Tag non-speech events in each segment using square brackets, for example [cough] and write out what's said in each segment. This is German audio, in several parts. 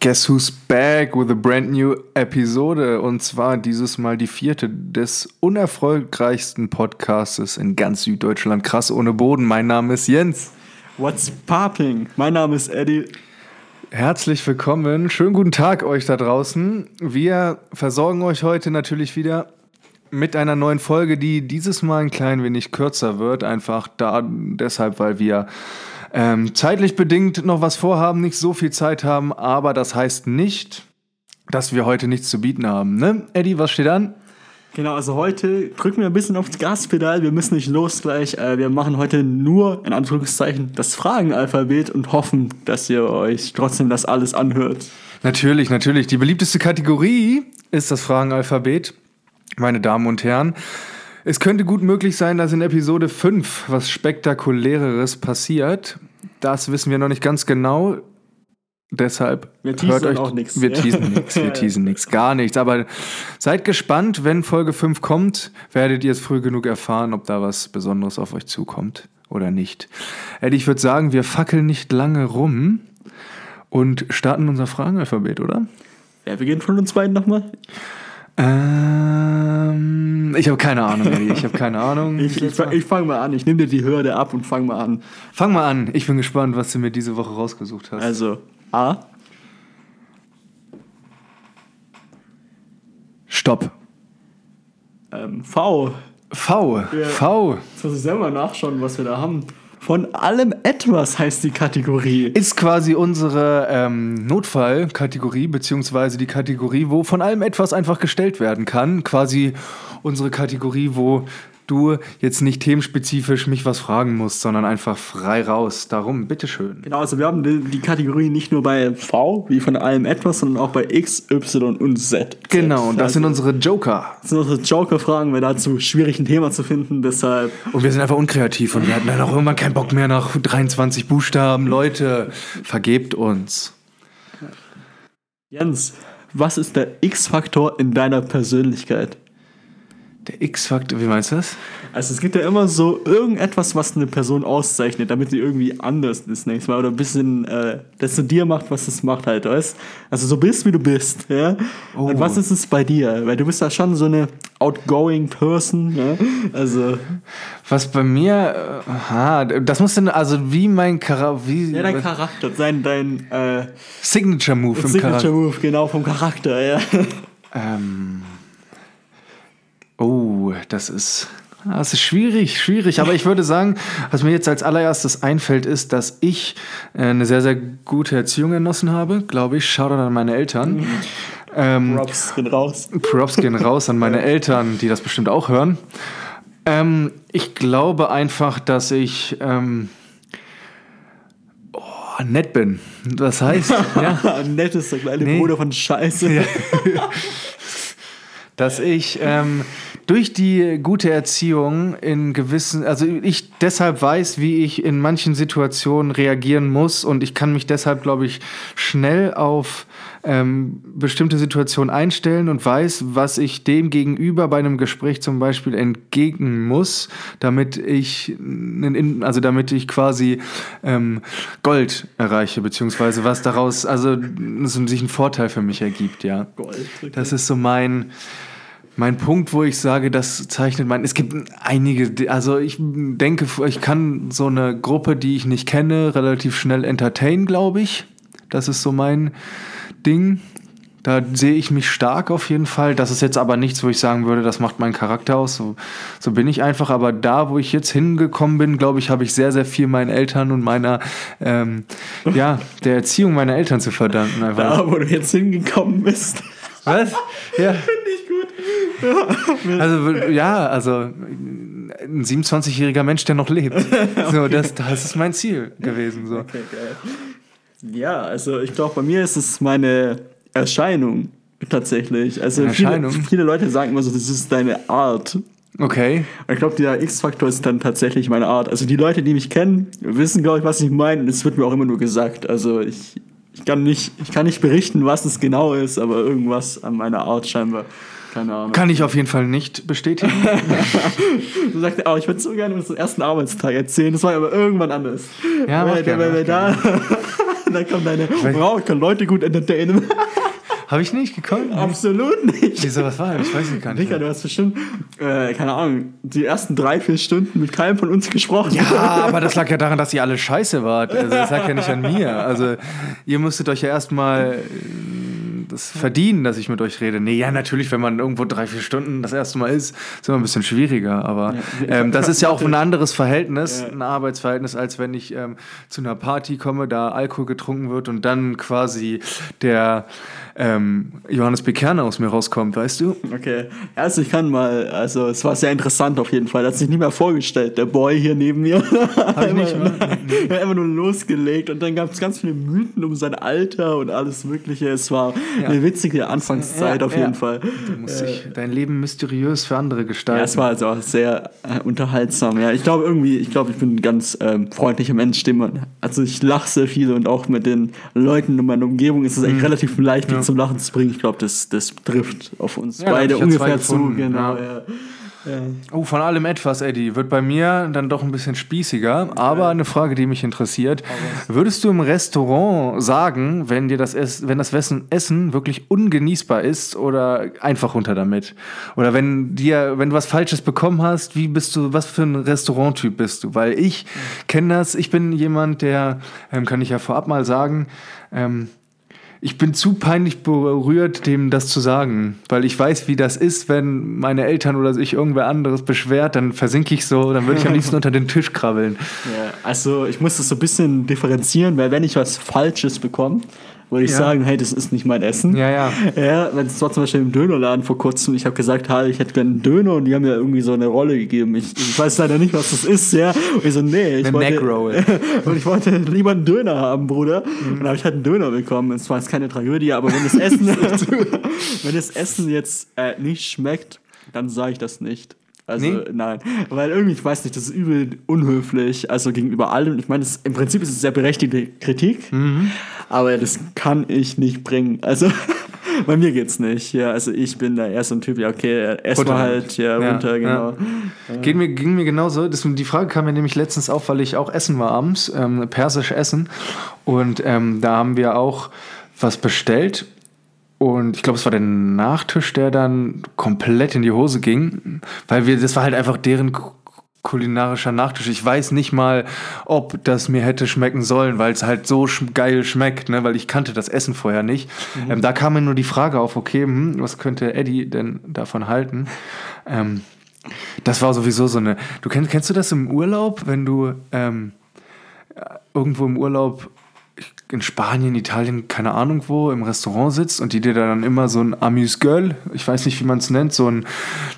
Guess who's back with a brand new Episode? Und zwar dieses Mal die vierte des unerfolgreichsten Podcastes in ganz Süddeutschland. Krass ohne Boden. Mein Name ist Jens. What's popping? Mein Name ist Eddie. Herzlich willkommen. Schönen guten Tag euch da draußen. Wir versorgen euch heute natürlich wieder mit einer neuen Folge, die dieses Mal ein klein wenig kürzer wird. Einfach da deshalb, weil wir ähm, zeitlich bedingt noch was vorhaben, nicht so viel Zeit haben, aber das heißt nicht, dass wir heute nichts zu bieten haben. Ne? Eddie, was steht an? Genau, also heute drücken wir ein bisschen aufs Gaspedal. Wir müssen nicht los gleich. Äh, wir machen heute nur, in Anführungszeichen, das Fragenalphabet und hoffen, dass ihr euch trotzdem das alles anhört. Natürlich, natürlich. Die beliebteste Kategorie ist das Fragenalphabet, meine Damen und Herren. Es könnte gut möglich sein, dass in Episode 5 was Spektakuläres passiert. Das wissen wir noch nicht ganz genau. Deshalb wir hört euch auch nichts. Wir teasen nichts, wir [laughs] teasen nichts, gar nichts. Aber seid gespannt, wenn Folge 5 kommt, werdet ihr es früh genug erfahren, ob da was Besonderes auf euch zukommt oder nicht. Eddie, ich würde sagen, wir fackeln nicht lange rum und starten unser Fragenalphabet, oder? Wer beginnt von uns beiden nochmal? Ähm, ich habe keine Ahnung, Eddie. Ich habe keine Ahnung. [laughs] ich ich, ich fange mal an. Ich nehme dir die Hürde ab und fange mal an. Fang mal an. Ich bin gespannt, was du mir diese Woche rausgesucht hast. Also, A. Stopp. Ähm, v. V. Ja. V. Jetzt muss ich selber nachschauen, was wir da haben. Von allem etwas heißt die Kategorie. Ist quasi unsere ähm, Notfallkategorie, beziehungsweise die Kategorie, wo von allem etwas einfach gestellt werden kann. Quasi unsere Kategorie, wo du jetzt nicht themenspezifisch mich was fragen musst, sondern einfach frei raus. Darum, bitteschön. Genau, also wir haben die, die Kategorie nicht nur bei V, wie von allem etwas, sondern auch bei X, Y und Z. Genau, und das also, sind unsere Joker. Das sind unsere Joker-Fragen, weil dazu schwierig ein Thema zu finden, deshalb. Und wir sind einfach unkreativ und wir hatten dann auch irgendwann keinen Bock mehr nach 23 Buchstaben. Leute, vergebt uns. Jens, was ist der X-Faktor in deiner Persönlichkeit? Der X-Faktor, wie meinst du das? Also es gibt ja immer so irgendetwas, was eine Person auszeichnet, damit sie irgendwie anders ist nächstes Mal oder ein bisschen äh, das zu dir macht, was es macht halt, weißt? Also so bist, wie du bist, ja? Oh. Und was ist es bei dir? Weil du bist ja schon so eine outgoing Person, ja? Also... Was bei mir, aha, das muss dann, also wie mein Charakter, wie... Ja, dein Charakter, sein, dein... Äh, Signature Move im Charakter. Signature Move, genau, vom Charakter, ja. Ähm... Oh, das ist, das ist schwierig, schwierig. Aber ich würde sagen, was mir jetzt als allererstes einfällt, ist, dass ich äh, eine sehr, sehr gute Erziehung genossen habe, glaube ich. Shoutout an meine Eltern. Ähm, Props gehen raus. Props gehen raus an meine Eltern, die das bestimmt auch hören. Ähm, ich glaube einfach, dass ich ähm, oh, nett bin. Das heißt, [laughs] ja. nett ist der kleine nee. Bruder von Scheiße. [laughs] Dass ich ähm, durch die gute Erziehung in gewissen, also ich deshalb weiß, wie ich in manchen Situationen reagieren muss und ich kann mich deshalb, glaube ich, schnell auf ähm, bestimmte Situationen einstellen und weiß, was ich dem gegenüber bei einem Gespräch zum Beispiel entgegen muss, damit ich, also damit ich quasi ähm, Gold erreiche, beziehungsweise was daraus, also sich einen Vorteil für mich ergibt, ja. Gold. Okay. Das ist so mein mein Punkt, wo ich sage, das zeichnet mein. Es gibt einige, also ich denke, ich kann so eine Gruppe, die ich nicht kenne, relativ schnell entertainen, glaube ich. Das ist so mein Ding. Da sehe ich mich stark auf jeden Fall. Das ist jetzt aber nichts, wo ich sagen würde, das macht meinen Charakter aus. So, so bin ich einfach. Aber da, wo ich jetzt hingekommen bin, glaube ich, habe ich sehr, sehr viel meinen Eltern und meiner, ähm, ja, der Erziehung meiner Eltern zu verdanken. Einfach. Da, wo du jetzt hingekommen bist. Was? Ja. [laughs] gut. [laughs] Also, ja, also ein 27-jähriger Mensch, der noch lebt. So, das, das ist mein Ziel gewesen. So. Okay, geil. Ja, also ich glaube, bei mir ist es meine Erscheinung tatsächlich. Also Erscheinung? Viele, viele Leute sagen immer so, das ist deine Art. Okay. Und ich glaube, der X-Faktor ist dann tatsächlich meine Art. Also die Leute, die mich kennen, wissen, glaube ich, was ich meine. Und es wird mir auch immer nur gesagt. Also ich, ich, kann nicht, ich kann nicht berichten, was es genau ist, aber irgendwas an meiner Art scheinbar. Keine Ahnung. Kann ich auf jeden Fall nicht bestätigen. [laughs] du sagst, oh, ich würde so gerne unseren ersten Arbeitstag erzählen, das war aber irgendwann anders. Ja, weil, gerne, weil, weil da [laughs] da kommen deine, wow, ich kann Leute gut entertainen. [laughs] Habe ich nicht gekonnt? Absolut nicht. Wieso, was war? Ich weiß nicht gar nicht. Digga, du hast bestimmt, äh, keine Ahnung, die ersten drei, vier Stunden mit keinem von uns gesprochen. Ja, aber das lag ja daran, dass ihr alle scheiße wart. Also das lag ja nicht an mir. Also ihr musstet euch ja erstmal das verdienen, dass ich mit euch rede. Nee, ja, natürlich, wenn man irgendwo drei, vier Stunden das erste Mal ist, ist immer ein bisschen schwieriger. Aber ähm, das ist ja auch ein [laughs] anderes Verhältnis, ein Arbeitsverhältnis, als wenn ich ähm, zu einer Party komme, da Alkohol getrunken wird und dann quasi der ähm, Johannes Bekerner aus mir rauskommt, weißt du? Okay, also ich kann mal, also es war sehr interessant auf jeden Fall. Er hat sich nicht mehr vorgestellt, der Boy hier neben mir. Hab ich nicht? [laughs] Er einfach [laughs] nur losgelegt und dann gab es ganz viele Mythen um sein Alter und alles Mögliche. Es war. Eine witzige Anfangszeit ja, auf jeden. Fall. Du musst äh, dich dein Leben mysteriös für andere gestalten. Ja, es war also auch sehr äh, unterhaltsam. Ja, ich glaube irgendwie, ich glaube, ich bin ein ganz ähm, freundlicher Mensch. Also ich lache sehr viel und auch mit den Leuten in meiner Umgebung ist es eigentlich mhm. relativ leicht, ja. zum Lachen zu bringen. Ich glaube, das, das trifft auf uns ja, beide ungefähr zu. Genau, ja. Ja. Oh, von allem etwas, Eddie. Wird bei mir dann doch ein bisschen spießiger. Aber eine Frage, die mich interessiert. Würdest du im Restaurant sagen, wenn dir das, Ess wenn das Essen wirklich ungenießbar ist oder einfach runter damit? Oder wenn dir, wenn du was Falsches bekommen hast, wie bist du, was für ein Restauranttyp bist du? Weil ich kenne das, ich bin jemand, der, ähm, kann ich ja vorab mal sagen, ähm, ich bin zu peinlich berührt, dem das zu sagen, weil ich weiß, wie das ist, wenn meine Eltern oder sich irgendwer anderes beschwert, dann versinke ich so, dann würde ich am liebsten [laughs] unter den Tisch krabbeln. Ja, also ich muss das so ein bisschen differenzieren, weil wenn ich was Falsches bekomme, würde ich ja. sagen, hey, das ist nicht mein Essen. Ja, ja. Ja, wenn es war zum Beispiel im Dönerladen vor kurzem, ich habe gesagt, hey, ich hätte gerne einen Döner und die haben mir irgendwie so eine Rolle gegeben. Ich, ich weiß leider nicht, was das ist, ja. Und ich so, nee, ich eine wollte, Neckroll. [laughs] und ich wollte lieber einen Döner haben, Bruder. Mhm. Und dann habe ich halt einen Döner bekommen. Es war jetzt keine Tragödie, aber wenn das Essen, [laughs] [laughs] wenn das Essen jetzt äh, nicht schmeckt, dann sage ich das nicht. Also nee? nein, weil irgendwie, ich weiß nicht, das ist übel unhöflich, also gegenüber allem. Ich meine, im Prinzip ist es sehr berechtigte Kritik, mhm. aber das kann ich nicht bringen. Also [laughs] bei mir geht's nicht. Ja, also ich bin da eher so ein Typ, ja, okay, erstmal halt, ja, ja, runter, genau. Ja. Ging, mir, ging mir genauso. Das, die Frage kam mir nämlich letztens auf, weil ich auch essen war abends, ähm, persisch essen. Und ähm, da haben wir auch was bestellt und ich glaube, es war der Nachtisch, der dann komplett in die Hose ging, weil wir, das war halt einfach deren kulinarischer Nachtisch. Ich weiß nicht mal, ob das mir hätte schmecken sollen, weil es halt so sch geil schmeckt, ne? weil ich kannte das Essen vorher nicht. Mhm. Ähm, da kam mir nur die Frage auf, okay, hm, was könnte Eddie denn davon halten? Ähm, das war sowieso so eine. Du kennst, kennst du das im Urlaub, wenn du ähm, irgendwo im Urlaub in Spanien, Italien, keine Ahnung wo, im Restaurant sitzt und die dir dann immer so ein Amüsgöl, ich weiß nicht, wie man es nennt, so ein,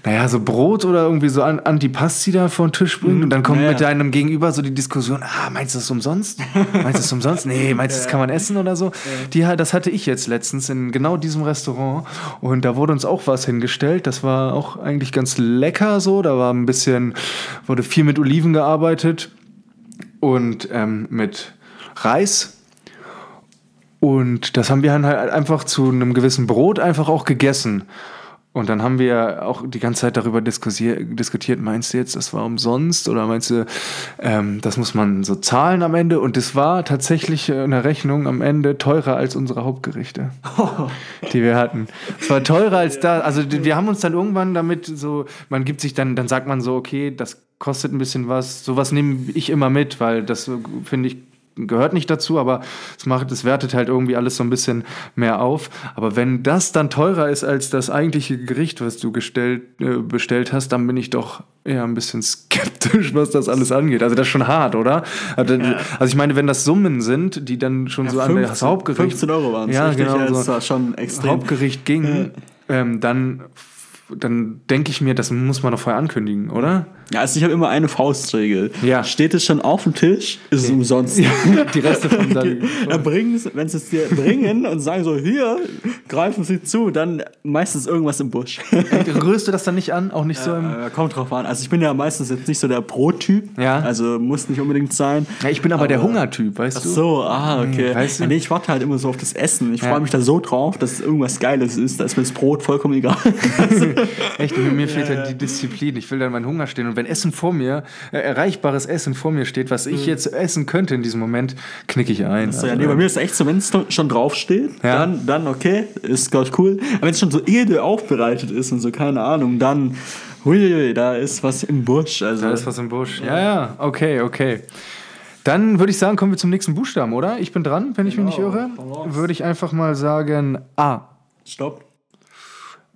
naja, so Brot oder irgendwie so Antipasti da vor den Tisch bringt und dann kommt ja. mit deinem Gegenüber so die Diskussion, ah, meinst du das umsonst? Meinst du das umsonst? Nee, meinst du, das kann man essen oder so? Die, das hatte ich jetzt letztens in genau diesem Restaurant und da wurde uns auch was hingestellt, das war auch eigentlich ganz lecker so, da war ein bisschen, wurde viel mit Oliven gearbeitet und ähm, mit Reis und das haben wir dann halt einfach zu einem gewissen Brot einfach auch gegessen. Und dann haben wir auch die ganze Zeit darüber diskutiert, meinst du jetzt, das war umsonst oder meinst du, ähm, das muss man so zahlen am Ende? Und es war tatsächlich eine Rechnung am Ende teurer als unsere Hauptgerichte, [laughs] die wir hatten. Es war teurer als da. Also wir haben uns dann irgendwann damit so, man gibt sich dann, dann sagt man so, okay, das kostet ein bisschen was. Sowas nehme ich immer mit, weil das finde ich gehört nicht dazu, aber es macht, es wertet halt irgendwie alles so ein bisschen mehr auf. Aber wenn das dann teurer ist als das eigentliche Gericht, was du gestellt, äh, bestellt hast, dann bin ich doch eher ein bisschen skeptisch, was das alles angeht. Also das ist schon hart, oder? Also, ja. also ich meine, wenn das Summen sind, die dann schon ja, so 15, an das Hauptgericht 15 Euro waren ja, genau, so das schon extrem. Hauptgericht ging, ähm, dann dann denke ich mir, das muss man doch vorher ankündigen, oder? Ja, also ich habe immer eine Faustregel. Ja. Steht es schon auf dem Tisch, ist es ja. umsonst. Ja, [laughs] die Reste von dann. bringen wenn sie es dir bringen und sagen so, hier, greifen sie zu, dann meistens irgendwas im Busch. Rührst du das dann nicht an? Auch nicht so im. Äh, kommt drauf an. Also ich bin ja meistens jetzt nicht so der Brottyp. Ja. Also muss nicht unbedingt sein. Ja, ich bin aber, aber der Hungertyp, weißt du? Ach so, ah, okay. Hm, weißt du? nee, ich warte halt immer so auf das Essen. Ich freue mich da so drauf, dass es irgendwas Geiles ist. Da ist mir das Brot vollkommen egal. [laughs] also, [laughs] Echt, mir fehlt ja, halt die Disziplin. Ich will dann meinen Hunger stehen. Und wenn Essen vor mir, äh, erreichbares Essen vor mir steht, was ich mhm. jetzt essen könnte in diesem Moment, knicke ich ein. Also, ja, nee, bei mir ist es echt so, wenn es schon draufsteht, ja. dann, dann okay, ist, glaube ich, cool. Aber wenn es schon so edel aufbereitet ist und so, keine Ahnung, dann, hui, da ist was im Busch. Also, da ist was im Busch. Ja, ja, okay, okay. Dann würde ich sagen, kommen wir zum nächsten Buchstaben, oder? Ich bin dran, wenn ich genau. mich nicht irre. Würde ich einfach mal sagen A. Stopp.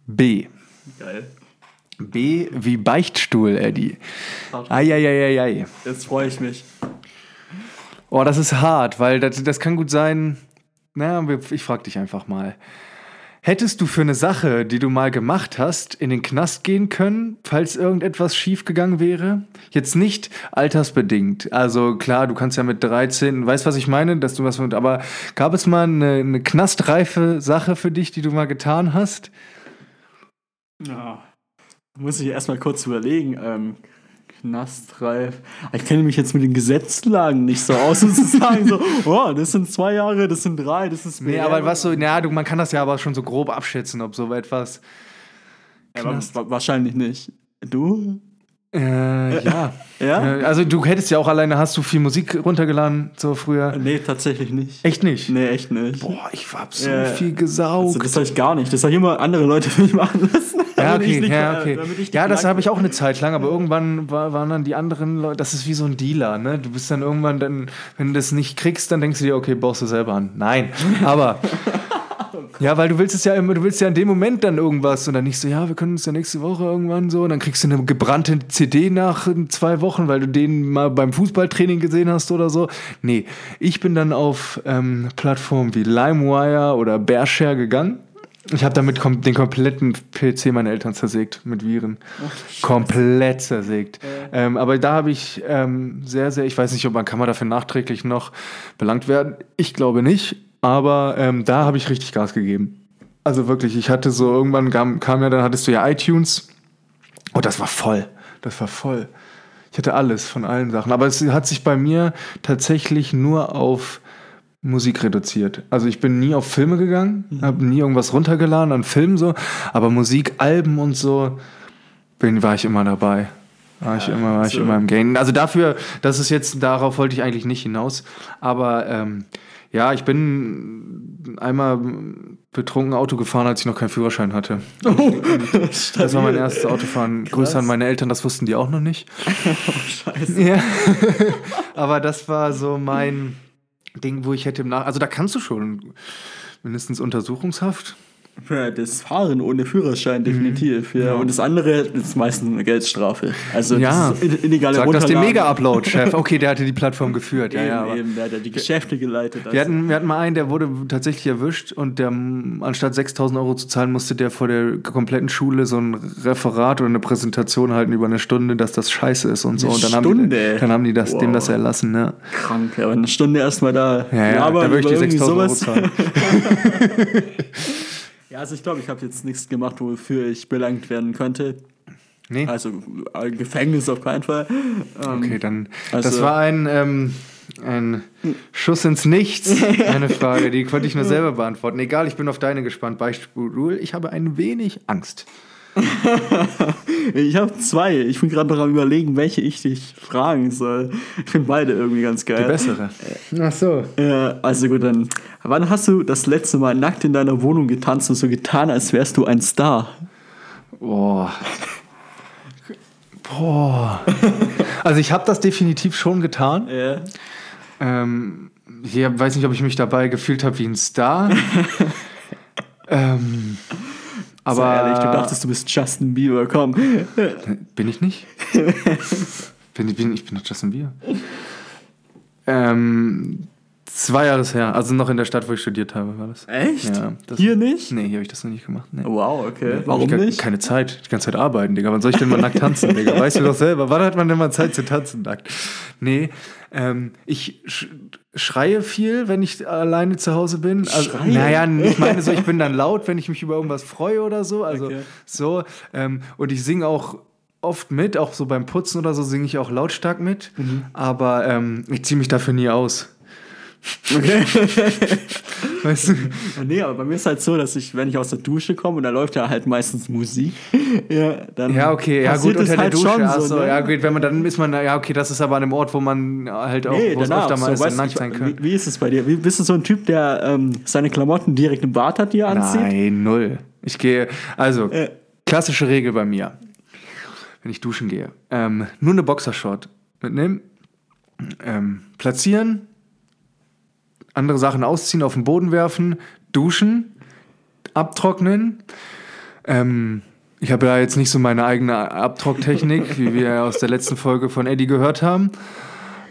B. Geil. B wie Beichtstuhl, Eddie. Eieieiei. Jetzt freue ich mich. Oh, das ist hart, weil das, das kann gut sein. Na, ich frage dich einfach mal. Hättest du für eine Sache, die du mal gemacht hast, in den Knast gehen können, falls irgendetwas schiefgegangen wäre? Jetzt nicht altersbedingt. Also klar, du kannst ja mit 13, weißt was ich meine, dass du was mit, aber gab es mal eine, eine knastreife Sache für dich, die du mal getan hast? Ja, muss ich erstmal kurz überlegen. Ähm, Knastreif. Ich kenne mich jetzt mit den Gesetzlagen nicht so aus, um zu sagen, so, [laughs] oh, das sind zwei Jahre, das sind drei, das ist mehr. Nee, aber was so, ja, du, man kann das ja aber schon so grob abschätzen, ob so etwas. Ja, wahrscheinlich nicht. Du? Äh, ja. [laughs] ja. Äh, also du hättest ja auch alleine, hast du viel Musik runtergeladen, so früher? Nee, tatsächlich nicht. Echt nicht? Nee, echt nicht. Boah, ich hab so äh, viel gesaugt. Also, das habe ich gar nicht. Das habe ich immer andere Leute [laughs] für mich machen lassen. Ja, okay, nicht, ja, okay. ja, das habe ich auch eine Zeit lang, aber irgendwann war, waren dann die anderen Leute, das ist wie so ein Dealer, ne? Du bist dann irgendwann, dann, wenn du das nicht kriegst, dann denkst du dir, okay, baust du selber an. Nein, aber [laughs] ja, weil du willst es ja immer, du willst ja in dem Moment dann irgendwas und dann nicht so, ja, wir können uns ja nächste Woche irgendwann so und dann kriegst du eine gebrannte CD nach zwei Wochen, weil du den mal beim Fußballtraining gesehen hast oder so. Nee, ich bin dann auf ähm, Plattformen wie LimeWire oder Bearshare gegangen. Ich habe damit kom den kompletten PC meiner Eltern zersägt mit Viren. Ach, Komplett zersägt. Äh. Ähm, aber da habe ich ähm, sehr, sehr, ich weiß nicht, ob man kann man dafür nachträglich noch belangt werden. Ich glaube nicht. Aber ähm, da habe ich richtig Gas gegeben. Also wirklich, ich hatte so, irgendwann kam, kam ja, dann hattest du ja iTunes. Und das war voll. Das war voll. Ich hatte alles von allen Sachen. Aber es hat sich bei mir tatsächlich nur auf Musik reduziert. Also ich bin nie auf Filme gegangen, mhm. habe nie irgendwas runtergeladen an Filmen so, aber Musik, Alben und so, bin, war ich immer dabei. War ich immer, war ich immer im Game. Also dafür, das ist jetzt, darauf wollte ich eigentlich nicht hinaus. Aber ähm, ja, ich bin einmal betrunken Auto gefahren, als ich noch keinen Führerschein hatte. Oh, das war mein [laughs] erstes Autofahren. Krass. Grüße an meine Eltern, das wussten die auch noch nicht. oh, [laughs] scheiße. Ja. [laughs] Aber das war so mein Ding, wo ich hätte im Nach... Also da kannst du schon mindestens Untersuchungshaft. Ja, das Fahren ohne Führerschein definitiv. Mhm. Ja. Und das andere ist meistens eine Geldstrafe. Also ja. das ist illegale Sag das dem Mega-Upload-Chef. [laughs] Okay, der hatte die Plattform geführt. Ja, ja, eben, der hat die Geschäfte geleitet. Wir hatten, wir hatten mal einen, der wurde tatsächlich erwischt und der, anstatt 6000 Euro zu zahlen, musste der vor der kompletten Schule so ein Referat oder eine Präsentation halten über eine Stunde, dass das scheiße ist und so. Eine und dann Stunde? haben die, dann haben die das, wow. dem das erlassen. Ja. Krank, aber eine Stunde erstmal da. Ja, ja, aber da würde ich die 6000 Euro zahlen. [laughs] [laughs] Also ich glaube, ich habe jetzt nichts gemacht, wofür ich belangt werden könnte. Nee. Also äh, Gefängnis auf keinen Fall. Ähm, okay, dann. Also, das war ein, ähm, ein Schuss ins Nichts. [laughs] Eine Frage, die konnte ich nur selber beantworten. Egal, ich bin auf deine gespannt. Beispiel, ich habe ein wenig Angst. [laughs] ich habe zwei. Ich bin gerade noch am überlegen, welche ich dich fragen soll. Ich finde beide irgendwie ganz geil. Die bessere. Ach so. Ja, also gut, dann. Wann hast du das letzte Mal nackt in deiner Wohnung getanzt und so getan, als wärst du ein Star? Boah. Boah. Also ich habe das definitiv schon getan. Ja. Ähm, ich weiß nicht, ob ich mich dabei gefühlt habe wie ein Star. [laughs] ähm, aber Sei ehrlich, du dachtest, du bist Justin Bieber, komm. [laughs] Bin ich nicht? [laughs] bin, bin, ich bin doch Justin Bieber. Ähm, zwei Jahre her, also noch in der Stadt, wo ich studiert habe, war das. Echt? Ja, das, hier nicht? Nee, hier habe ich das noch nicht gemacht. Nee. Wow, okay. Warum nicht? Keine Zeit, die ganze Zeit arbeiten, Digga. Wann soll ich denn mal nackt tanzen, Digga? Weißt du doch selber. Wann hat man denn mal Zeit zu tanzen nackt? Nee, ähm, ich schreie viel, wenn ich alleine zu Hause bin. Also, Schreie? naja, ich meine so, ich bin dann laut, wenn ich mich über irgendwas freue oder so. Also okay. so. Ähm, und ich singe auch oft mit, auch so beim Putzen oder so singe ich auch lautstark mit. Mhm. Aber ähm, ich ziehe mich dafür nie aus. Okay. [laughs] weißt du? Nee, aber bei mir ist halt so, dass ich, wenn ich aus der Dusche komme und da läuft ja halt meistens Musik, [laughs] ja, dann. Ja, okay, ja gut, unter halt der Dusche. Schon so, ne? ja, gut, wenn man dann ist man, ja, okay, das ist aber an einem Ort, wo man halt auch nee, danach, öfter mal so, ist, nackt sein kann. Wie, wie, ist es bei dir? Wie, bist du so ein Typ, der ähm, seine Klamotten direkt im Bad hat, die er anzieht? Nein, null. Ich gehe, also, äh. klassische Regel bei mir, wenn ich duschen gehe. Ähm, nur eine Boxershort mitnehmen, ähm, platzieren, andere Sachen ausziehen, auf den Boden werfen, duschen, abtrocknen. Ähm, ich habe ja jetzt nicht so meine eigene Abtrocktechnik, wie wir aus der letzten Folge von Eddie gehört haben.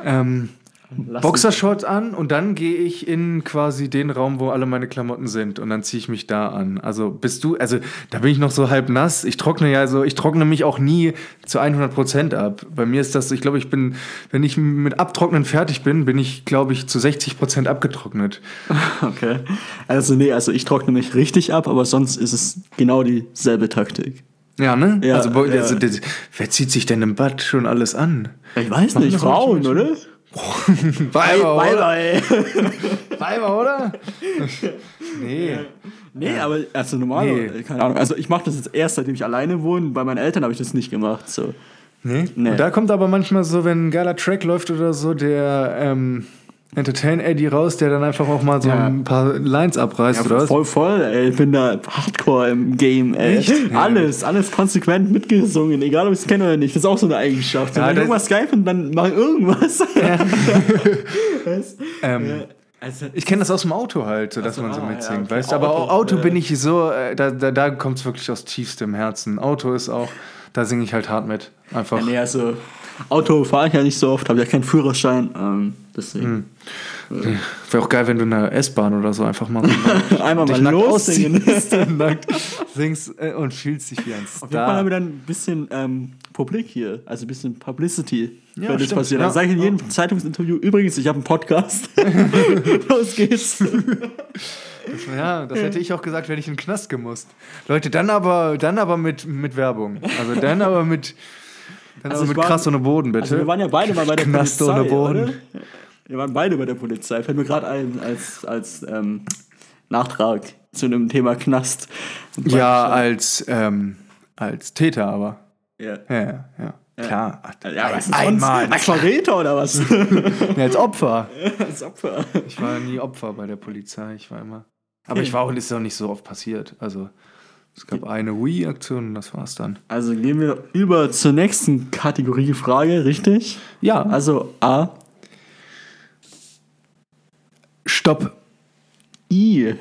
Ähm, Boxershorts an und dann gehe ich in quasi den Raum, wo alle meine Klamotten sind und dann ziehe ich mich da an. Also bist du, also da bin ich noch so halb nass. Ich trockne ja so, ich trockne mich auch nie zu 100 Prozent ab. Bei mir ist das, ich glaube, ich bin, wenn ich mit Abtrocknen fertig bin, bin ich, glaube ich, zu 60 Prozent abgetrocknet. [laughs] Okay. Also nee, also ich trockne mich richtig ab, aber sonst ist es genau dieselbe Taktik. Ja, ne? Ja, also, ja. also wer zieht sich denn im Bad schon alles an? Ich weiß nicht, Frauen, oder? Weiber, oder? [laughs] Weiber, oder? nee. Nee, aber also normal, nee. keine Ahnung. Also ich mache das jetzt erst, seitdem ich alleine wohne. Bei meinen Eltern habe ich das nicht gemacht. So. Nee? nee. Und da kommt aber manchmal so, wenn ein geiler Track läuft oder so, der ähm, Entertain Eddie raus, der dann einfach auch mal so ja. ein paar Lines abreißt, ja, oder was? Voll, voll, ey. Ich bin da hardcore im Game, ey. Echt? Alles, alles konsequent mitgesungen, egal ob ich es kenne oder nicht. Das ist auch so eine Eigenschaft. Ja, Wenn irgendwas skypen, dann mach irgendwas. [laughs] Ja. ähm, also, ich kenne das aus dem Auto halt, so, dass also, man so ah, mitsingt, ja, okay. weißt du? Aber Auto, Auto bin ich so, äh, da, da, da kommt es wirklich aus tiefstem Herzen. Auto ist auch, da singe ich halt hart mit. Einfach. Ja, nee, also Auto fahre ich ja nicht so oft, habe ja keinen Führerschein. Ähm, deswegen. Hm. Äh. Wäre auch geil, wenn du in der S-Bahn oder so einfach [laughs] mal so einmal mal lossingen singst äh, und fühlst dich wie ein Star. Auf jeden Fall haben wir dann ein bisschen ähm, Publik hier, also ein bisschen Publicity, ja, wenn das passiert. Ja. Dann sage ich in jedem oh. Zeitungsinterview, übrigens, ich habe einen Podcast. [laughs] Los geht's. ja, das hätte ich auch gesagt, wenn ich in den Knast gemusst. Leute, dann aber, dann aber mit, mit Werbung. Also dann aber mit dann also mit war, krass ohne Boden, bitte. Also wir waren ja beide mal bei der Knast Polizei. ohne Boden. Oder? Wir waren beide bei der Polizei. Fällt mir gerade ein als, als ähm, Nachtrag zu einem Thema Knast. Ja, als, ähm, als Täter aber. Ja. Ja, ja. ja. Klar. Ja, was einmal. Als Verräter oder was? [laughs] ja, als Opfer. [laughs] als Opfer. Ich war nie Opfer bei der Polizei. Ich war immer. Aber ich war auch, ist auch nicht so oft passiert. Also. Es gab eine Wii-Aktion und das war's dann. Also gehen wir über zur nächsten Kategorie Frage, richtig? Ja. Also A. Stopp. I.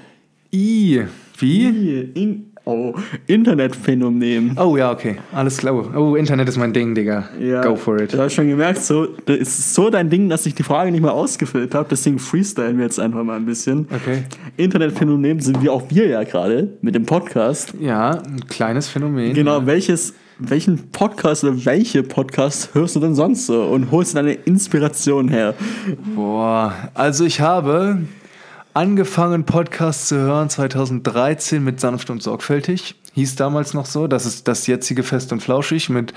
I. Wie? I. In Oh, Internetphänomen. Oh ja, okay. Alles klar. Oh, Internet ist mein Ding, Digga. Ja, Go for it. Du hast schon gemerkt, so, das ist so dein Ding, dass ich die Frage nicht mal ausgefüllt habe. Deswegen freestylen wir jetzt einfach mal ein bisschen. Okay. Internetphänomen sind wir auch wir ja gerade mit dem Podcast. Ja, ein kleines Phänomen. Genau, welches, welchen Podcast oder welche Podcasts hörst du denn sonst so und holst du deine Inspiration her? Boah, also ich habe angefangen, Podcasts zu hören 2013 mit Sanft und Sorgfältig. Hieß damals noch so. Das ist das jetzige Fest und Flauschig mit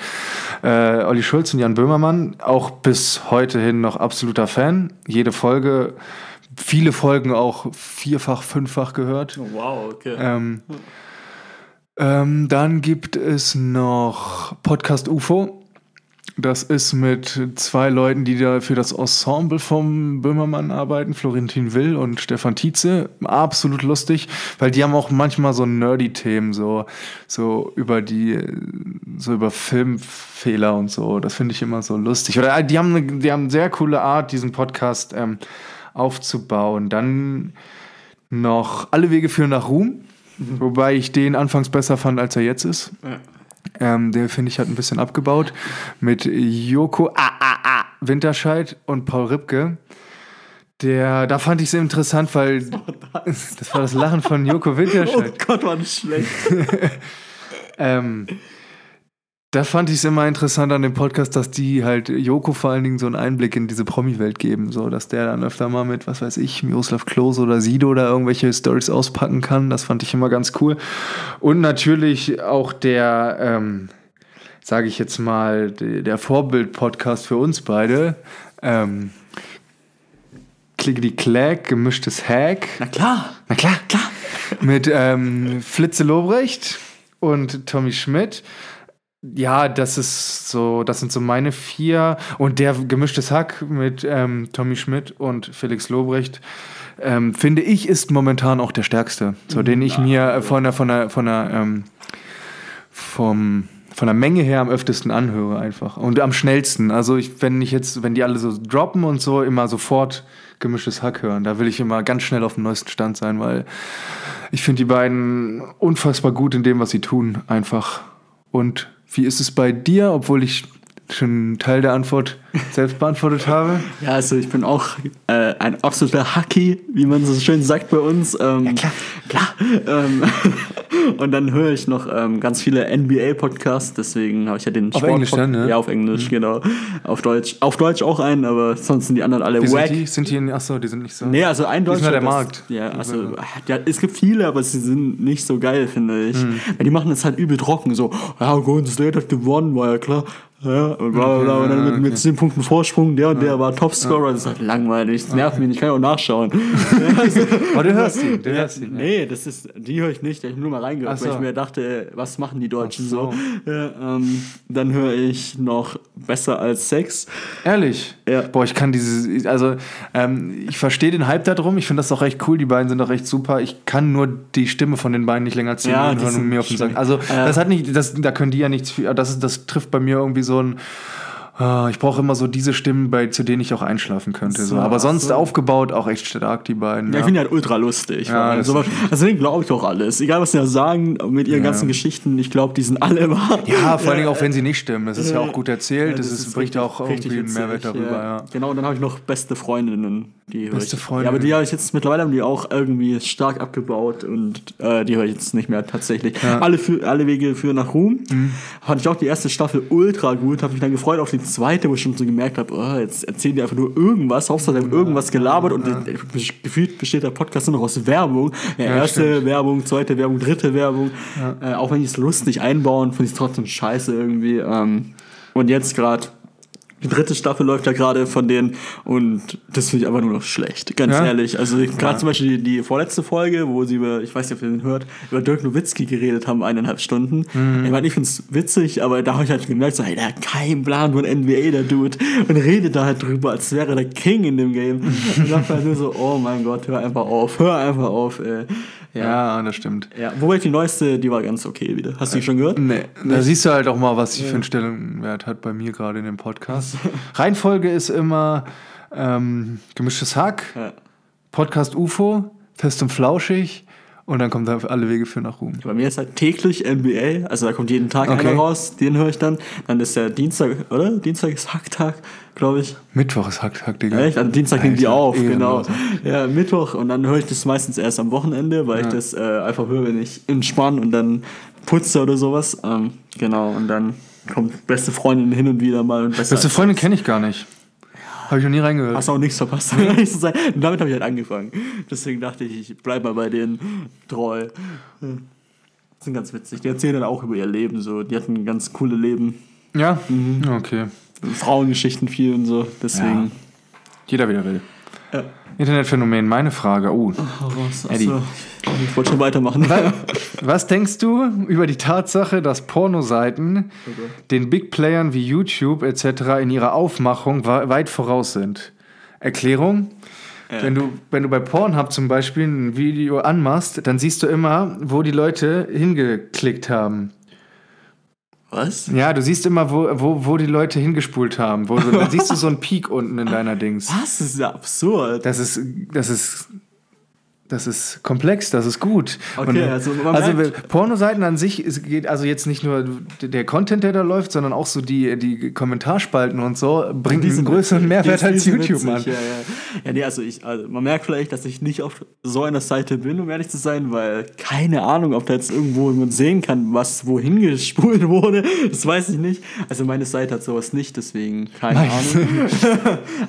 äh, Olli Schulz und Jan Böhmermann. Auch bis heute hin noch absoluter Fan. Jede Folge, viele Folgen auch vierfach, fünffach gehört. Oh, wow, okay. Ähm, ähm, dann gibt es noch Podcast UFO. Das ist mit zwei Leuten, die da für das Ensemble vom Böhmermann arbeiten, Florentin Will und Stefan Tietze. Absolut lustig, weil die haben auch manchmal so nerdy Themen, so, so über die, so über Filmfehler und so. Das finde ich immer so lustig. Oder die haben eine, die haben eine sehr coole Art, diesen Podcast ähm, aufzubauen. Dann noch Alle Wege führen nach Ruhm, mhm. wobei ich den anfangs besser fand, als er jetzt ist. Ja. Ähm, der finde ich hat ein bisschen abgebaut. Mit Joko ah, ah, ah, Winterscheid und Paul Ripke. Der, da fand ich es interessant, weil [laughs] das? das? war das Lachen von Joko Winterscheid. Oh Gott, war das schlecht. [laughs] ähm, da fand ich es immer interessant an dem Podcast, dass die halt Joko vor allen Dingen so einen Einblick in diese Promi-Welt geben, so dass der dann öfter mal mit, was weiß ich, Miroslav Klose oder Sido oder irgendwelche Stories auspacken kann. Das fand ich immer ganz cool. Und natürlich auch der, ähm, sage ich jetzt mal, der Vorbild-Podcast für uns beide. Ähm, Klickety Clack, gemischtes Hack. Na klar. Na klar. Klar. Mit ähm, Flitze Lobrecht und Tommy Schmidt. Ja, das ist so, das sind so meine vier. Und der gemischtes Hack mit ähm, Tommy Schmidt und Felix Lobrecht, ähm, finde ich, ist momentan auch der stärkste. So, den ich mir von der, von der, von der, ähm, vom, von der Menge her am öftesten anhöre einfach. Und am schnellsten. Also ich, wenn ich jetzt, wenn die alle so droppen und so, immer sofort gemischtes Hack hören. Da will ich immer ganz schnell auf dem neuesten Stand sein, weil ich finde die beiden unfassbar gut in dem, was sie tun, einfach. Und wie ist es bei dir, obwohl ich schon einen Teil der Antwort [laughs] selbst beantwortet habe? Ja, also ich bin auch äh, ein absoluter Hacky, wie man so schön sagt bei uns. Ähm, ja, klar. Klar. Ähm, [laughs] und dann höre ich noch ähm, ganz viele NBA-Podcasts, deswegen habe ich ja den Auf Englisch dann, ne? Ja, auf Englisch, mhm. genau. Auf Deutsch. Auf Deutsch auch einen, aber sonst sind die anderen alle wie wack. Sind die, sind die in, achso, die sind nicht so. Nee, also ein Deutscher. Ist der Markt. Ja, also ja, es gibt viele, aber sie sind nicht so geil, finde ich. Mhm. Weil die machen es halt übel trocken, so, ja, Golden State hat gewonnen, war ja klar. Ja, und bla bla bla. Und dann mit, mit 10 Punkten Vorsprung, der und der war Topscorer. Das ist halt langweilig, das nervt mich ich kann ja auch nachschauen. [laughs] Aber du hörst ihn, du hörst ihn. Nee, das ist, die höre ich nicht, ich habe nur mal reingehört, so. weil ich mir dachte, was machen die Deutschen so. so. Ja, ähm, dann höre ich noch Besser als Sex. Ehrlich? Ja. Boah, ich kann dieses, also ähm, ich verstehe den Hype darum, ich finde das auch recht cool, die beiden sind auch recht super. Ich kann nur die Stimme von den beiden nicht länger zehn Ja, die hören und mir auf den. Sack. Also Ja. das hat nicht, das, da können die ja nichts für, das, ist, das trifft bei mir irgendwie so ein Ich brauche immer so diese Stimmen, bei, zu denen ich auch einschlafen könnte. So. So, Aber sonst so. aufgebaut auch echt stark, die beiden. Ja, ich finde die halt ultra lustig. Ja, das also denen glaube ich auch alles. Egal, was sie da sagen, mit ihren Ja. ganzen Geschichten, ich glaube, die sind alle wahr. Ja, vor allen Dingen auch, wenn sie nicht stimmen. Das ist ja auch gut erzählt. Ja, das, ist, bringt ja auch richtig irgendwie einen Mehrwert darüber. Ja. Genau, und dann habe ich noch beste Freundinnen. Die höre Beste ich. Ja, aber die habe ich jetzt mittlerweile haben die auch irgendwie stark abgebaut und äh, die höre ich jetzt nicht mehr tatsächlich. Alle, für, alle Wege führen nach Ruhm. Mhm. Fand ich auch die erste Staffel ultra gut. Habe mich dann gefreut auf die zweite, wo ich schon so gemerkt habe, oh, jetzt erzählen die einfach nur irgendwas. Hauptsache, die haben irgendwas gelabert und äh, gefühlt besteht der Podcast nur noch aus Werbung. Ja, Ja, erste stimmt. Werbung, zweite Werbung, dritte Werbung. Äh, auch wenn die es lustig einbauen, finde ich es trotzdem scheiße irgendwie. Ähm, und jetzt gerade die dritte Staffel läuft ja gerade von denen und das finde ich einfach nur noch schlecht, ganz Ja? ehrlich. Also gerade zum Beispiel die, die vorletzte Folge, wo sie über, ich weiß nicht, ob ihr den hört, über Dirk Nowitzki geredet haben, eineinhalb Stunden. Mhm. Ich meine, ich finde es witzig, aber da habe ich halt gemerkt, so, hey, der hat keinen Plan von NBA, der Dude. Und redet da halt drüber, als wäre der King in dem Game. Und dachte halt nur so, oh mein Gott, hör einfach auf, hör einfach auf, ey. Ja, das stimmt. Ja, wobei die neueste, die war ganz okay wieder. Hast du die schon gehört? Nee, da siehst du halt auch mal, was sie für einen Stellenwert hat bei mir gerade in dem Podcast. Reihenfolge ist immer ähm, gemischtes Hack, Ja. Podcast UFO, fest und flauschig und dann kommt da alle Wege für nach Ruhm. Bei mir ist halt täglich NBA, also da kommt jeden Tag Okay. einer raus, den höre ich dann. Dann ist der Dienstag, oder? Dienstag ist Hacktag, glaube ich. Mittwoch ist Hack, Hack Digga. Echt? Also Dienstag nehmen die auf, genau. ehrenlos. Ja, Mittwoch und dann höre ich das meistens erst am Wochenende, weil ich das äh, einfach höre, wenn ich entspanne und dann putze oder sowas. Ähm, genau, und dann kommt beste Freundin hin und wieder mal und. Beste Freundin kenne ich gar nicht. Habe ich noch nie reingehört. Hast auch nichts verpasst. Und damit habe ich halt angefangen. Deswegen dachte ich, ich bleibe mal bei denen treu. Ja. Sind ganz witzig. Die erzählen dann auch über ihr Leben so. Die hatten ein ganz coole Leben. Ja? Mhm. Okay. Frauengeschichten viel und so. Deswegen. Jeder wieder will. Ja. Internetphänomen, meine Frage. Oh. was? Eddie. Achso. Ich wollte schon weitermachen. [laughs] Was denkst du über die Tatsache, dass Pornoseiten den Big Playern wie YouTube etc. in ihrer Aufmachung weit voraus sind? Erklärung? Wenn, du, wenn du bei Pornhub zum Beispiel ein Video anmachst, dann siehst du immer, wo die Leute hingeklickt haben. Was? Ja, du siehst immer, wo, wo, wo die Leute hingespult haben. Wo dann siehst du so einen [laughs] Peak unten in deiner Dings. Was? Das ist ja absurd. Das ist, das ist, das ist komplex, das ist gut. Okay, also man also merkt- Pornoseiten an sich, es geht also jetzt nicht nur der Content, der da läuft, sondern auch so die, die Kommentarspalten und so, bringt Die einen sind größeren witzig, Mehrwert als YouTube, Mann. Ja, ja. ja, nee, also, ich, also man merkt vielleicht, dass ich nicht auf so einer Seite bin, um ehrlich zu sein, weil keine Ahnung, ob da jetzt irgendwo jemand sehen kann, was wohin gespult wurde. Das weiß ich nicht. Also meine Seite hat sowas nicht, deswegen keine [laughs] Meine- Ahnung.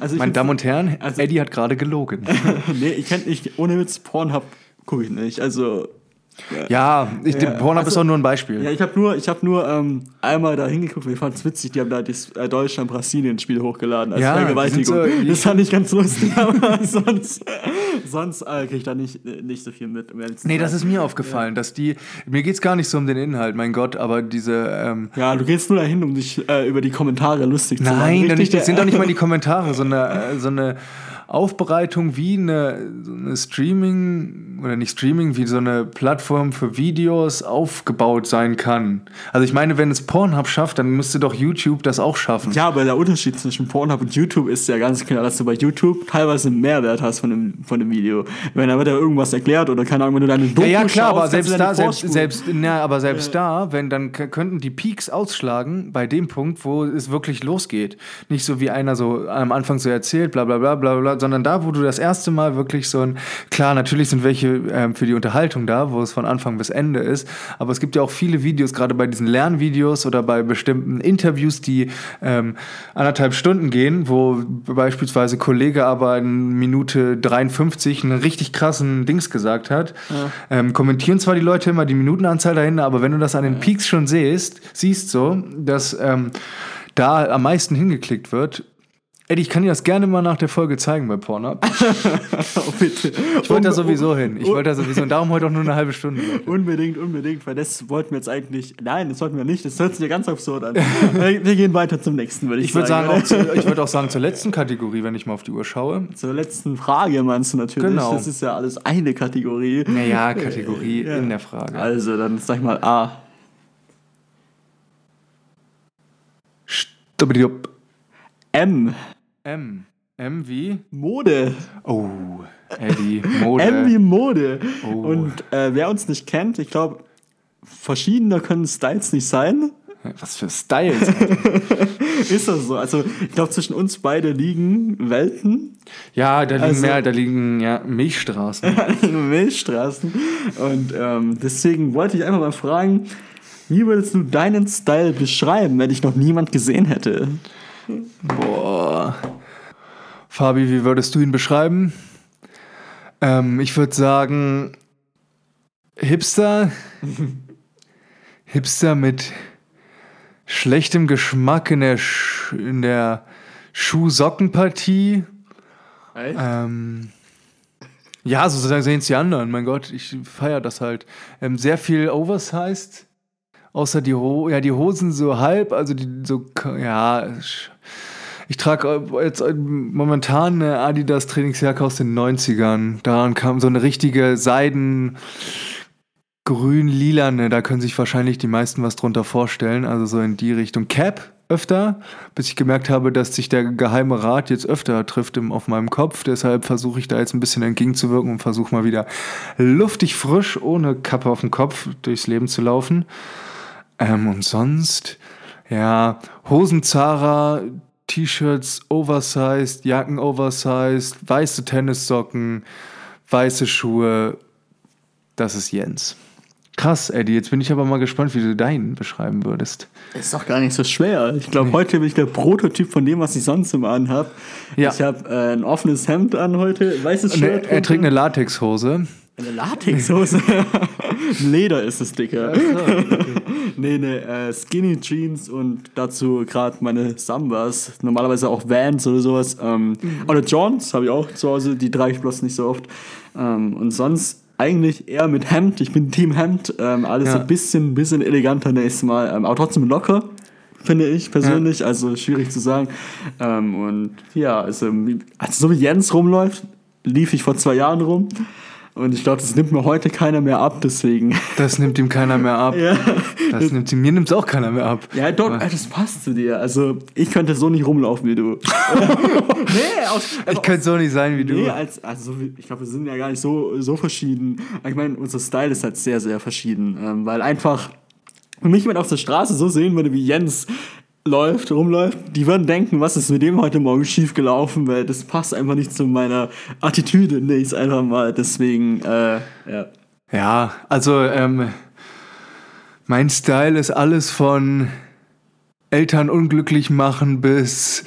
also Meine Damen und Herren, Also- Eddie hat gerade gelogen. [laughs] nee, ich kenn nicht, ohne Witz, Pornhub gucke ich nicht. Also Ja, ich, Ja, Pornhub also- ist auch nur ein Beispiel. Ja, ich habe nur, ich hab nur ähm, einmal da hingeguckt, weil ich fand es witzig, die haben da das äh, Deutschland-Brasilien-Spiel hochgeladen als Ja, Vergewaltigung. so- das fand ich ganz lustig, [laughs] aber sonst, sonst äh, kriege ich da nicht, äh, nicht so viel mit. um Nee, das ist mir aufgefallen, dass die. Mir geht's gar nicht so um den Inhalt, mein Gott, aber diese. Ähm, Ja, du gehst nur dahin, um dich äh, über die Kommentare lustig zu machen. Nein, das sind doch nicht mal die Kommentare, so eine, äh, so eine Aufbereitung wie eine, so eine Streaming oder nicht Streaming, wie so eine Plattform für Videos aufgebaut sein kann. Also ich meine, wenn es Pornhub schafft, dann müsste doch YouTube das auch schaffen. Ja, aber der Unterschied zwischen Pornhub und YouTube ist ja ganz klar, dass du bei YouTube teilweise einen Mehrwert hast von dem, von dem Video. Wenn da wird ja irgendwas erklärt oder keine Ahnung, wenn du deine Doku Ja, ja, klar, schaust, aber selbst da, selbst, selbst, na, aber selbst da, wenn dann könnten die Peaks ausschlagen bei dem Punkt, wo es wirklich losgeht. Nicht so wie einer so am Anfang so erzählt, bla bla bla bla bla, sondern da, wo du das erste Mal wirklich so ein, klar, natürlich sind welche ähm, für die Unterhaltung da, wo es von Anfang bis Ende ist, aber es gibt ja auch viele Videos, gerade bei diesen Lernvideos oder bei bestimmten Interviews, die ähm, anderthalb Stunden gehen, wo beispielsweise Kollege aber in Minute 53 einen richtig krassen Dings gesagt hat. Ähm, kommentieren zwar die Leute immer die Minutenanzahl dahinter, aber wenn du das an den Peaks schon siehst, siehst so, dass ähm, da am meisten hingeklickt wird. Eddie, ich kann dir das gerne mal nach der Folge zeigen bei Pornhub. [laughs] Oh, bitte. Ich wollte da sowieso hin. Ich wollte da sowieso. Und darum heute auch nur eine halbe Stunde. Leute. Unbedingt, unbedingt, weil das wollten wir jetzt eigentlich. Nein, das wollten wir nicht. Das hört sich ja ganz absurd an. wir gehen weiter zum nächsten, würde ich, Ich sagen, sagen. auch zu, ich würde auch sagen, zur letzten Kategorie, wenn ich mal auf die Uhr schaue. Zur letzten Frage meinst du natürlich. Genau. Das ist ja alles eine Kategorie. Naja, Kategorie Ja. in der Frage. Also, dann sag ich mal A. Stubbidiup. M. M. M wie? Mode. Oh, Eddie, Mode. M wie Mode. Oh. Und äh, wer uns nicht kennt, ich glaube, verschiedener können Styles nicht sein. Was für Styles. [laughs] Ist das so? Also, ich glaube, zwischen uns beide liegen Welten, ja, da liegen Also- mehr, da liegen ja Milchstraßen. [laughs] Milchstraßen. Und ähm, deswegen wollte ich einfach mal fragen, wie würdest du deinen Style beschreiben, wenn dich noch niemand gesehen hätte? Boah. Fabi, wie würdest du ihn beschreiben? Ähm, ich würde sagen, Hipster. [laughs] Hipster mit schlechtem Geschmack in der, Sch in der Schuhsockenpartie. Ähm, ja, so sehen es die anderen. Mein Gott, ich feiere das halt. Ähm, sehr viel oversized. Außer die, Ho ja, die Hosen so halb, also die so, ja. Ich trage jetzt äh, momentan eine Adidas Trainingsjacke aus den 90ern. Daran kam so eine richtige Seiden grün-lilane, da können sich wahrscheinlich die meisten was drunter vorstellen, also so in die Richtung Cap öfter, bis ich gemerkt habe, dass sich der geheime Rat jetzt öfter trifft im, auf meinem Kopf. Deshalb versuche ich da jetzt ein bisschen entgegenzuwirken und versuche mal wieder luftig frisch, ohne Kappe auf dem Kopf durchs Leben zu laufen. Ähm, und sonst, ja, Hosen Zara, T-Shirts oversized, Jacken oversized, weiße Tennissocken, weiße Schuhe. Das ist Jens. Krass, Eddie. Jetzt bin ich aber mal gespannt, wie du deinen beschreiben würdest. Ist doch gar nicht so schwer. Ich glaube, heute bin ich der Prototyp von dem, was ich sonst immer anhab. Ja. Ich habe äh, ein offenes Hemd an heute, weißes Und er, Shirt. er trägt eine Latexhose. Eine Latexhose. [laughs] Leder ist es, Dicker. [laughs] nee, nee, äh, Skinny Jeans und dazu gerade meine Sambas. Normalerweise auch Vans oder sowas. Ähm, Oder Johns habe ich auch zu Hause, die trage ich bloß nicht so oft. Ähm, und sonst eigentlich eher mit Hemd. Ich bin Team Hemd. Ähm, alles Ja. ein bisschen, bisschen eleganter nächstes Mal. Ähm, aber trotzdem locker. Finde ich persönlich, also schwierig zu sagen. Ähm, und ja, also, also so wie Jens rumläuft, lief ich vor zwei Jahren rum. Und ich glaube, das nimmt mir heute keiner mehr ab, deswegen. [laughs] Das nimmt ihm keiner mehr ab. ja. Das nimmt ihm, mir nimmt es auch keiner mehr ab. Ja, doch, das passt zu dir. Also, ich könnte so nicht rumlaufen wie du. [laughs] [laughs] nee, aus, Ich könnte so nicht sein wie du. Nee, als, also ich glaube, wir sind ja gar nicht so, so verschieden. Ich meine, unser Style ist halt sehr, sehr verschieden. Ähm, weil einfach, wenn mich jemand auf der Straße so sehen würde, wie Jens läuft, rumläuft, die würden denken, was ist mit dem heute Morgen schief gelaufen, weil das passt einfach nicht zu meiner Attitüde, nee, ich einfach mal. Deswegen, äh, ja. Ja, also ähm, mein Style ist alles von Eltern unglücklich machen bis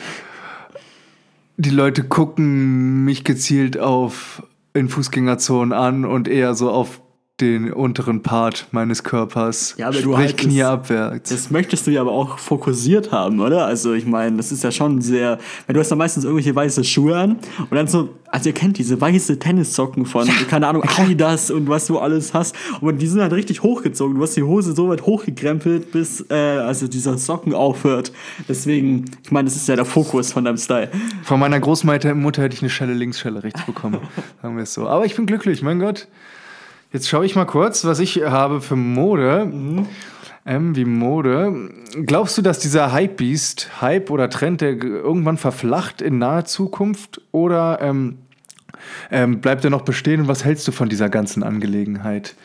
die Leute gucken mich gezielt auf in Fußgängerzonen an und eher so auf den unteren Part meines Körpers. Ja, aber du sprich halt Knie das- abwärts. Das möchtest du ja aber auch fokussiert haben, oder? Also ich meine, das ist ja schon sehr. Weil du hast ja meistens irgendwelche weiße Schuhe an und dann so, also ihr kennt diese weiße Tennissocken von, keine Ahnung, Adidas und was du alles hast. Und die sind halt richtig hochgezogen. Du hast die Hose so weit hochgekrempelt, bis äh, also dieser Socken aufhört. Deswegen, ich meine, das ist ja der Fokus von deinem Style. Von meiner Großmutter Mutter hätte ich eine Schelle links, Schelle rechts bekommen. [laughs] sagen wir es so. Aber ich bin glücklich, mein Gott. Jetzt schaue ich mal kurz, was ich habe für Mode. Ähm, wie Mode. Glaubst du, dass dieser Hype-Beast, Hype oder Trend, der irgendwann verflacht in naher Zukunft? Oder ähm, ähm, bleibt er noch bestehen? Und was hältst du von dieser ganzen Angelegenheit?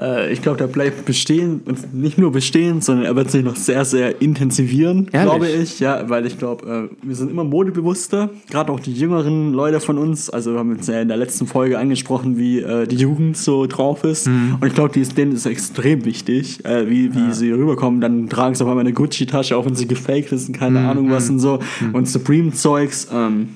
Äh, ich glaube, der bleibt bestehen und nicht nur bestehen, sondern er wird sich noch sehr, sehr intensivieren, Ehrlich? glaube ich. Ja, weil ich glaube, äh, wir sind immer modebewusster, gerade auch die jüngeren Leute von uns. Also wir haben jetzt ja in der letzten Folge angesprochen, wie äh, die Jugend so drauf ist. Mhm. Und ich glaube, denen ist extrem wichtig, äh, wie, wie sie rüberkommen. Dann tragen sie auf einmal eine Gucci-Tasche, auch wenn sie gefaked ist und keine Mhm. Ahnung was und so. Und Supreme-Zeugs. Ähm,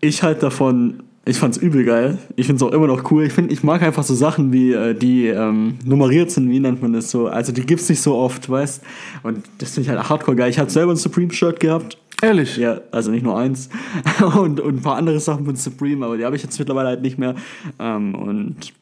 ich halt davon, ich fand's übel geil. Ich find's auch immer noch cool. Ich finde, ich mag einfach so Sachen, wie äh, die ähm, nummeriert sind, wie nennt man das so. Also die gibt's nicht so oft, weißt. Und das finde ich halt hardcore geil. Ich habe selber ein Supreme-Shirt gehabt. Ehrlich? Ja, also nicht nur eins. [laughs] und, und ein paar andere Sachen von Supreme, aber die habe ich jetzt mittlerweile halt nicht mehr. Ähm, und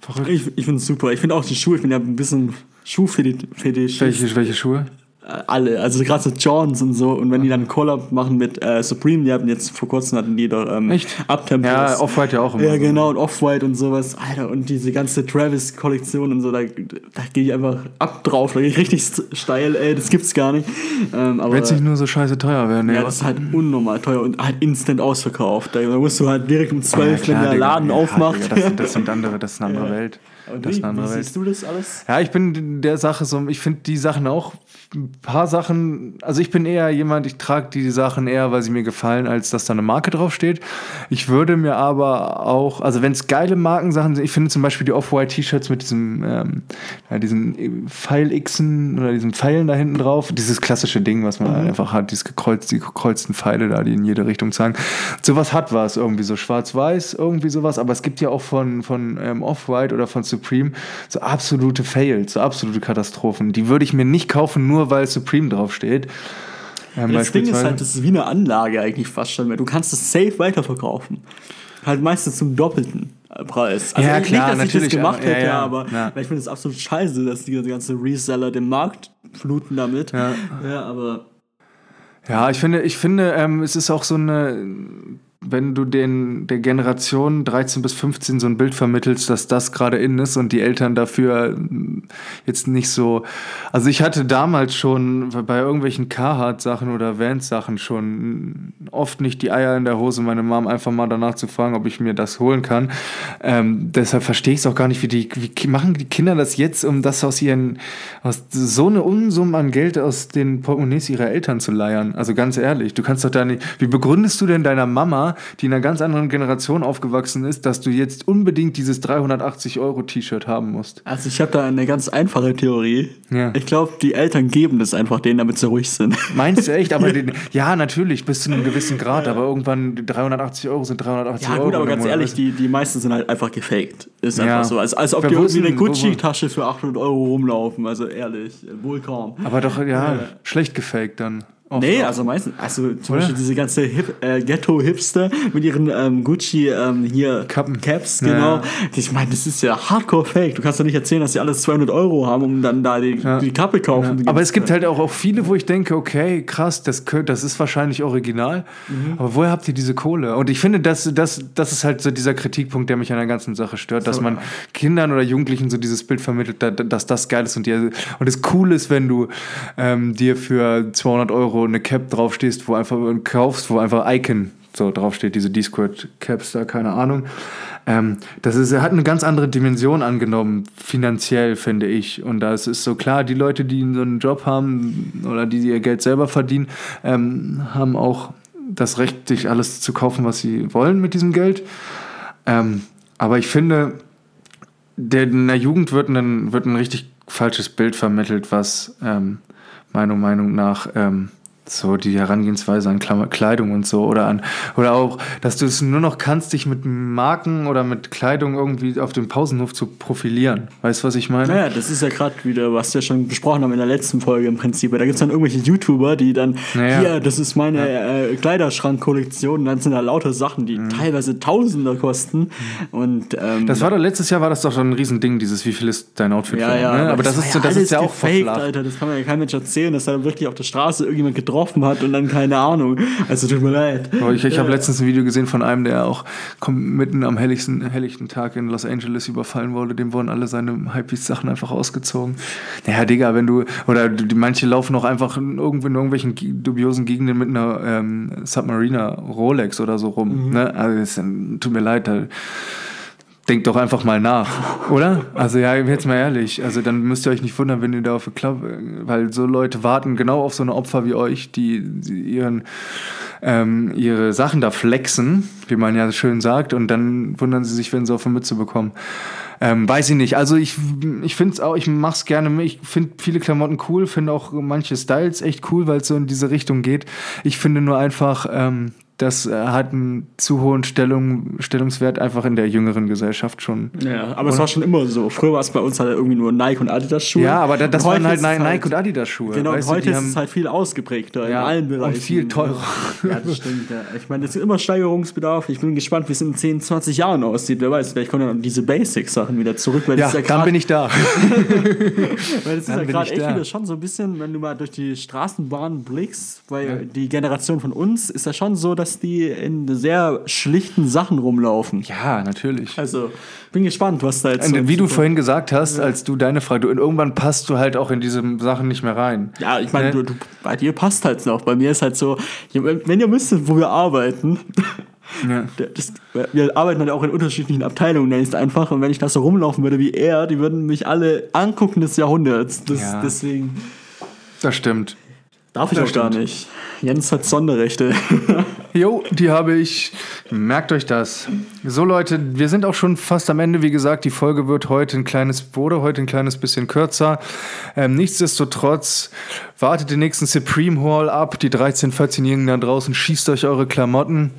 Verrückt. ich, ich finde es super. Ich finde auch die Schuhe, ich bin ja ein bisschen Schuhfetisch. Welche, welche Schuhe? Äh, alle, also gerade so Johns und so. Und wenn die dann einen Collab machen mit äh, Supreme, die hatten jetzt vor kurzem hatten die doch ähm, Echt? Uptempo. Ja, Off-White ja auch immer. Ja, so. genau, und Off-White und sowas. Alter, und diese ganze Travis-Kollektion und so, da, da gehe ich einfach ab drauf. Da gehe ich richtig st- steil, ey, das gibt's gar nicht. Ähm, Wenn es nicht nur so scheiße teuer wäre. Nee, ja, das ist halt unnormal teuer und halt instant ausverkauft. Da, musst du halt direkt um 12, Ja, wenn der. Laden Ja, aufmacht. Digga, das, sind- das sind andere, das ist eine [laughs] andere Welt. Und Das ist wie, eine andere wie Welt. siehst du das alles? Ja, ich bin in der Sache so, ich finde die Sachen auch, ein paar Sachen, also ich bin eher jemand, ich trage die Sachen eher, weil sie mir gefallen, als dass da eine Marke draufsteht. Ich würde mir aber auch, also wenn es geile Markensachen sind, ich finde zum Beispiel die Off-White T-Shirts mit diesem, ähm, ja, diesen Pfeil-Xen oder diesen Pfeilen da hinten drauf, dieses klassische Ding, was man einfach hat, dieses gekreuzt, die gekreuzten Pfeile da, die in jede Richtung zeigen. Sowas hat was, irgendwie so schwarz-weiß, irgendwie sowas, aber es gibt ja auch von, von ähm, Off-White oder von Supreme so absolute Fails, so absolute Katastrophen. Die würde ich mir nicht kaufen, nur weil Supreme draufsteht. Ähm, Das Ding ist halt, das ist wie eine Anlage eigentlich fast schon. weil Du kannst es safe weiterverkaufen. Halt meistens zum doppelten Preis. Ja, nicht, klar, dass ich natürlich, das gemacht aber- ja, hätte, ja, aber ja. ich finde es absolut scheiße, dass die ganze Reseller den Markt fluten damit. Ja. ja aber Ja, ich finde, ich finde, ähm, es ist auch so eine, wenn du den der Generation 13 bis 15 so ein Bild vermittelst, dass das gerade in ist und die Eltern dafür mm, jetzt nicht so. Also ich hatte damals schon bei irgendwelchen Carhartt-Sachen oder Vans-Sachen schon oft nicht die Eier in der Hose, meine Mom einfach mal danach zu fragen, ob ich mir das holen kann. Ähm, deshalb verstehe ich es auch gar nicht, wie die, wie machen die Kinder das jetzt, um das aus ihren, aus so eine Unsummen an Geld aus den Portemonnaies ihrer Eltern zu leiern. Also ganz ehrlich, du kannst doch da nicht, wie begründest du denn deiner Mama, die in einer ganz anderen Generation aufgewachsen ist, dass du jetzt unbedingt dieses 380 Euro T-Shirt haben musst? also ich habe da eine ganz einfache Theorie. Ja. Ich glaube, die Eltern geben das einfach denen, damit sie ruhig sind. [laughs] Meinst du echt? Aber den, ja, natürlich, bis zu einem gewissen Grad, aber irgendwann 380 Euro sind 380 Ja Euro. gut, aber im ganz ehrlich, die, die meisten sind halt einfach gefaked. Ist Ja. einfach so. Als, als ob die irgendwie eine Gucci-Tasche für 800 Euro rumlaufen. Also ehrlich, wohl kaum. Aber doch, ja, schlecht gefaked dann. Oft Nee, also meistens, also zum Oder? Beispiel diese ganze Hip, äh, Ghetto-Hipster mit ihren ähm, Gucci ähm, hier Kappen. Caps, Ja. genau. Ich meine, das ist ja Hardcore-Fake. Du kannst doch nicht erzählen, dass sie alles 200 Euro haben, um dann da die, die Kappe kaufen. Die Aber es gibt halt auch, auch viele, wo ich denke, okay, krass, das, könnt, das ist wahrscheinlich original. Mhm. Aber woher habt ihr diese Kohle? Und ich finde, das, das, das ist halt so dieser Kritikpunkt, der mich an der ganzen Sache stört, dass man Kindern oder Jugendlichen so dieses Bild vermittelt, da- dass das geil ist und, die, und es cool ist, wenn du ähm, dir für 200 Euro eine Cap draufstehst, wo einfach kaufst, wo einfach Icon so draufsteht, diese Discord-Caps da, keine Ahnung. Ähm, das ist, hat eine ganz andere Dimension angenommen, finanziell, finde ich. Und da ist es so klar, die Leute, die so einen Job haben oder die ihr Geld selber verdienen, ähm, haben auch das Recht, sich alles zu kaufen, was sie wollen mit diesem Geld. Ähm, aber ich finde, der, in der Jugend wird ein, wird ein richtig falsches Bild vermittelt, was ähm, meiner Meinung nach ähm, so die Herangehensweise an Kleidung und so oder an oder auch, dass du es nur noch kannst, dich mit Marken oder mit Kleidung irgendwie auf dem Pausenhof zu profilieren. Weißt du, was ich meine? Ja, das ist ja gerade wieder, was wir schon besprochen haben in der letzten Folge im Prinzip. Da gibt es dann irgendwelche YouTuber, die dann, naja. hier, das ist meine ja. äh, Kleiderschrankkollektion, und dann sind da lauter Sachen, die mhm. teilweise Tausender kosten. Mhm. Und, ähm, das war doch letztes Jahr war das doch schon ein Riesending, dieses, wie viel ist dein Outfit ja, Ja, ne? aber das, das ist, ja das ist ja auch gefaked, Alter. Das kann man ja keinem Mensch erzählen, dass da wirklich auf der Straße irgendjemand getroffen getroffen hat und dann keine Ahnung. Also tut mir leid. Ich, ich habe letztens ein Video gesehen von einem, der auch mitten am helllichten, helllichten Tag in Los Angeles überfallen wurde. Dem wurden alle seine Hypebeast-Sachen einfach ausgezogen. Naja, Digga, wenn du, oder die, manche laufen auch einfach irgendwo in irgendwelchen dubiosen Gegenden mit einer ähm, Submariner Rolex oder so rum. Mhm. Ne? Also, das, tut mir leid, da denkt doch einfach mal nach, oder? Also ja, jetzt mal ehrlich, also dann müsst ihr euch nicht wundern, wenn ihr da auf der Club, weil so Leute warten genau auf so eine Opfer wie euch, die, die ihren ähm, ihre Sachen da flexen, wie man ja schön sagt, und dann wundern sie sich, wenn sie auf eine Mütze bekommen. Ähm, weiß ich nicht. Also ich, ich finde es auch, ich mache es gerne. Ich finde viele Klamotten cool, finde auch manche Styles echt cool, weil es so in diese Richtung geht. Ich finde nur einfach, ähm, das äh, hat einen zu hohen Stellung, Stellungswert einfach in der jüngeren Gesellschaft schon. Ja, aber es war schon immer so. Früher war es bei uns halt irgendwie nur Nike und Adidas Schuhe. Ja, aber das, das waren halt Nike halt, und Adidas Schuhe. Genau, und heute ist es halt viel ausgeprägter ja, in allen Bereichen. Und viel teurer. [laughs] Ja, das stimmt. Ja. Ich meine, es ist immer Steigerungsbedarf. Ich bin gespannt, wie es in 10, 20 Jahren aussieht. Wer weiß, vielleicht kommen dann diese Basic-Sachen wieder zurück. Weil ja, das ja dann bin ich da. [laughs] weil das ist ja gerade echt da. wieder schon so ein bisschen, wenn du mal durch die Straßenbahn blickst, weil ja. die Generation von uns ist ja schon so, dass die in sehr schlichten Sachen rumlaufen. Ja, natürlich. Also bin gespannt, was da jetzt. Und wie du vorhin gesagt hast, ja. als du deine Frage, du, irgendwann passt du halt auch in diese Sachen nicht mehr rein. Ja, ich meine, ne? bei dir passt halt noch. Bei mir ist halt so, wenn ihr wüsstet, wo wir arbeiten. [laughs] Ja. [laughs] Das, wir arbeiten halt auch in unterschiedlichen Abteilungen, nenne ich es einfach. Und wenn ich da so rumlaufen würde wie er, die würden mich alle angucken des Jahrhunderts. Das, ja. Deswegen. Das stimmt. Darf ich das auch stimmt. gar nicht. Jens hat Sonderrechte. [laughs] Jo, die habe ich. Merkt euch das. So Leute, wir sind auch schon fast am Ende. Wie gesagt, die Folge wird heute ein kleines, wurde heute ein kleines bisschen kürzer. Ähm, nichtsdestotrotz wartet den nächsten Supreme Hall ab. Die 13-, 14-Jährigen da draußen, schießt euch eure Klamotten.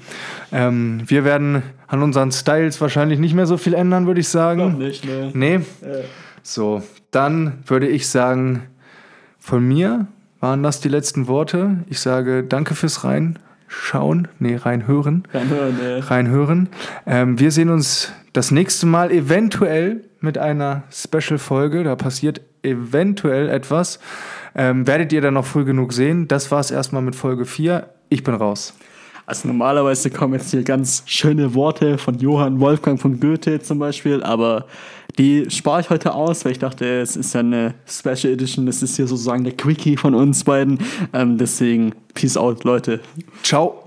Ähm, wir werden an unseren Styles wahrscheinlich nicht mehr so viel ändern, würde ich sagen. Noch nicht, ne? Nee. Äh. So, dann würde ich sagen, von mir waren das die letzten Worte. Ich sage danke fürs Rein schauen, nee, reinhören. Reinhören, ja. Reinhören. Ähm, wir sehen uns das nächste Mal eventuell mit einer Special-Folge. Da passiert eventuell etwas. Ähm, werdet ihr dann noch früh genug sehen. Das war es erstmal mit Folge 4. Ich bin raus. Also normalerweise kommen jetzt hier ganz schöne Worte von Johann Wolfgang von Goethe zum Beispiel, aber die spare ich heute aus, weil ich dachte, es ist ja eine Special Edition, das ist hier sozusagen der Quickie von uns beiden. Ähm, deswegen, peace out, Leute. Ciao.